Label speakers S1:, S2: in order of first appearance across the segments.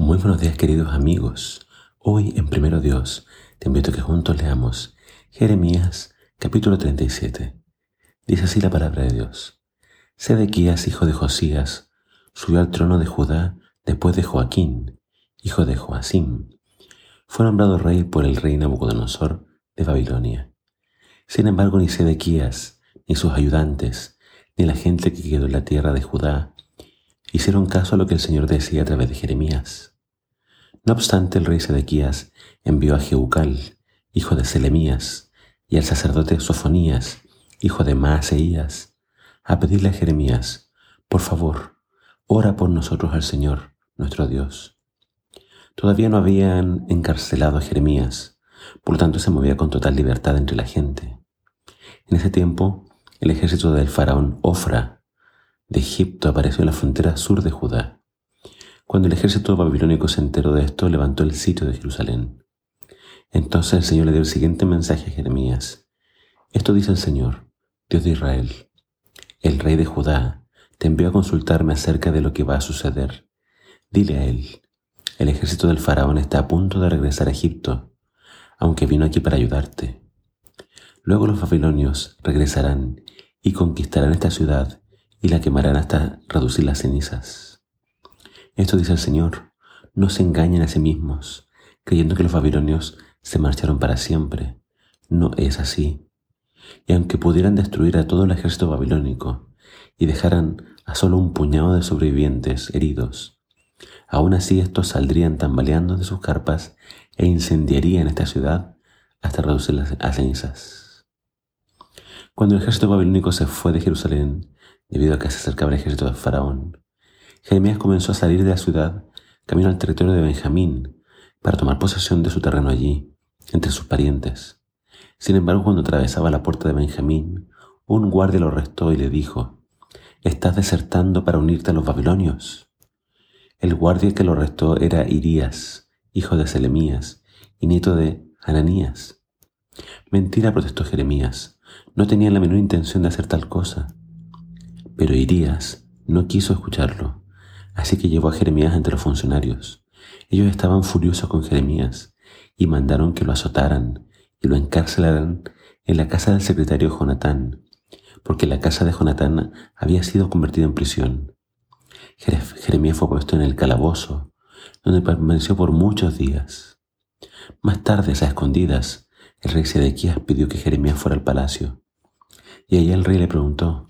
S1: Muy buenos días queridos amigos. Hoy en Primero Dios te invito a que juntos leamos Jeremías capítulo 37. Dice así la palabra de Dios. Sedequías, hijo de Josías, subió al trono de Judá después de Joaquín, hijo de Joacim. Fue nombrado rey por el rey Nabucodonosor de Babilonia. Sin embargo, ni Sedequías, ni sus ayudantes, ni la gente que quedó en la tierra de Judá, hicieron caso a lo que el Señor decía a través de Jeremías. No obstante, el rey Sedequías envió a Jeucal, hijo de Selemías, y al sacerdote Sofonías, hijo de Maaseías, a pedirle a Jeremías, por favor, ora por nosotros al Señor, nuestro Dios. Todavía no habían encarcelado a Jeremías, por lo tanto se movía con total libertad entre la gente. En ese tiempo, el ejército del faraón Ofra de Egipto apareció en la frontera sur de Judá. Cuando el ejército babilónico se enteró de esto, levantó el sitio de Jerusalén. Entonces el Señor le dio el siguiente mensaje a Jeremías. Esto dice el Señor, Dios de Israel. El rey de Judá te envió a consultarme acerca de lo que va a suceder. Dile a él, el ejército del faraón está a punto de regresar a Egipto, aunque vino aquí para ayudarte. Luego los babilonios regresarán y conquistarán esta ciudad y la quemarán hasta reducir las cenizas. Esto dice el Señor, no se engañen a sí mismos, creyendo que los babilonios se marcharon para siempre. No es así. Y aunque pudieran destruir a todo el ejército babilónico y dejaran a solo un puñado de sobrevivientes heridos, aún así estos saldrían tambaleando de sus carpas e incendiarían esta ciudad hasta reducirlas a cenizas. Cuando el ejército babilónico se fue de Jerusalén, debido a que se acercaba el ejército de Faraón, Jeremías comenzó a salir de la ciudad, camino al territorio de Benjamín, para tomar posesión de su terreno allí, entre sus parientes. Sin embargo, cuando atravesaba la puerta de Benjamín, un guardia lo arrestó y le dijo, ¿Estás desertando para unirte a los babilonios? El guardia que lo arrestó era Irías, hijo de Selemías y nieto de Ananías. Mentira, protestó Jeremías, no tenía la menor intención de hacer tal cosa. Pero Irías no quiso escucharlo. Así que llevó a Jeremías ante los funcionarios. Ellos estaban furiosos con Jeremías y mandaron que lo azotaran y lo encarcelaran en la casa del secretario Jonatán, porque la casa de Jonatán había sido convertida en prisión. Jeremías fue puesto en el calabozo, donde permaneció por muchos días. Más tarde, a escondidas, el rey Sedequías pidió que Jeremías fuera al palacio. Y allá el rey le preguntó,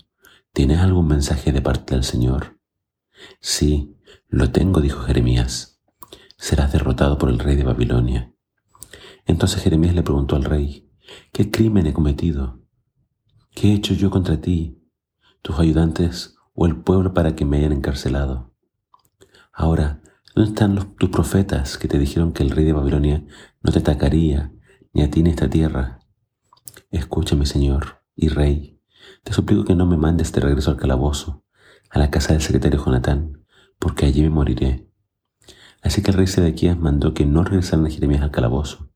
S1: ¿Tienes algún mensaje de parte del Señor? Sí, lo tengo, dijo Jeremías. Serás derrotado por el rey de Babilonia. Entonces Jeremías le preguntó al rey, ¿qué crimen he cometido? ¿Qué he hecho yo contra ti, tus ayudantes o el pueblo para que me hayan encarcelado? Ahora, ¿dónde están tus profetas que te dijeron que el rey de Babilonia no te atacaría, ni a ti ni a esta tierra? Escúchame, Señor y Rey, te suplico que no me mandes de regreso al calabozo, a la casa del secretario Jonatán, porque allí me moriré. Así que el rey Sedequías mandó que no regresaran a Jeremías al calabozo.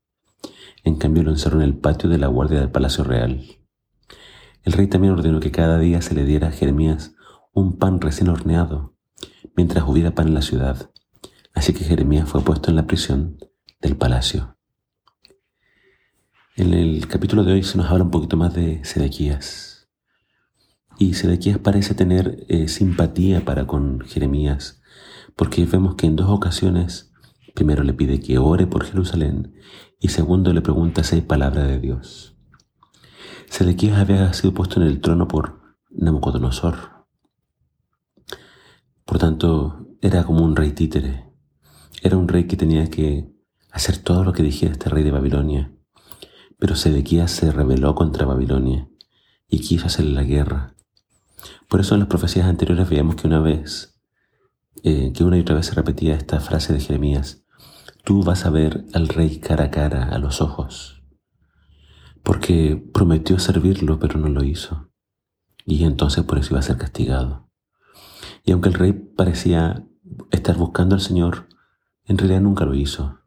S1: En cambio lo encerró en el patio de la guardia del palacio real. El rey también ordenó que cada día se le diera a Jeremías un pan recién horneado, mientras hubiera pan en la ciudad. Así que Jeremías fue puesto en la prisión del palacio. En el capítulo de hoy se nos habla un poquito más de Sedequías. Y Sedequías parece tener eh, simpatía para con Jeremías, porque vemos que en dos ocasiones, primero le pide que ore por Jerusalén y segundo le pregunta si hay palabra de Dios. Sedequías había sido puesto en el trono por Nabucodonosor. Por tanto, era como un rey títere. Era un rey que tenía que hacer todo lo que dijera este rey de Babilonia. Pero Sedequías se rebeló contra Babilonia y quiso hacerle la guerra. Por eso en las profecías anteriores veíamos que una vez, eh, que una y otra vez se repetía esta frase de Jeremías, tú vas a ver al rey cara a cara, a los ojos, porque prometió servirlo pero no lo hizo, y entonces por eso iba a ser castigado. Y aunque el rey parecía estar buscando al Señor, en realidad nunca lo hizo.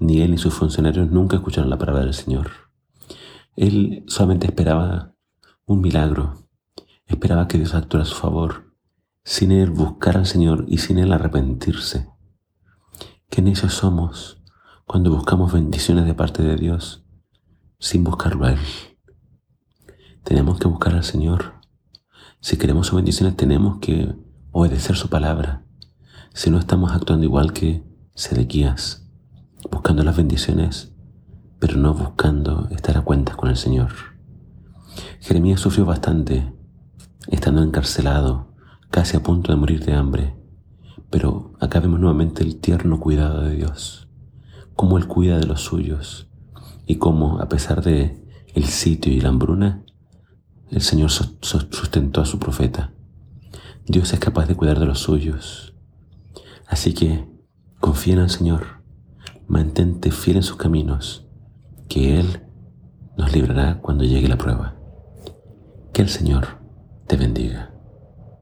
S1: Ni él ni sus funcionarios nunca escucharon la palabra del Señor. Él solamente esperaba un milagro, Esperaba que Dios actuara a su favor, sin él buscar al Señor y sin él arrepentirse. Qué necios somos cuando buscamos bendiciones de parte de Dios sin buscarlo a Él. Tenemos que buscar al Señor. Si queremos sus bendiciones tenemos que obedecer su palabra. Si no estamos actuando igual que Sedequías, buscando las bendiciones, pero no buscando estar a cuentas con el Señor. Jeremías sufrió bastante, estando encarcelado, casi a punto de morir de hambre, pero acá vemos nuevamente el tierno cuidado de Dios, cómo Él cuida de los suyos y cómo, a pesar de el sitio y la hambruna, el Señor sustentó a su profeta. Dios es capaz de cuidar de los suyos. Así que confía en el Señor, mantente fiel en sus caminos, que Él nos librará cuando llegue la prueba. Que el Señor te bendiga.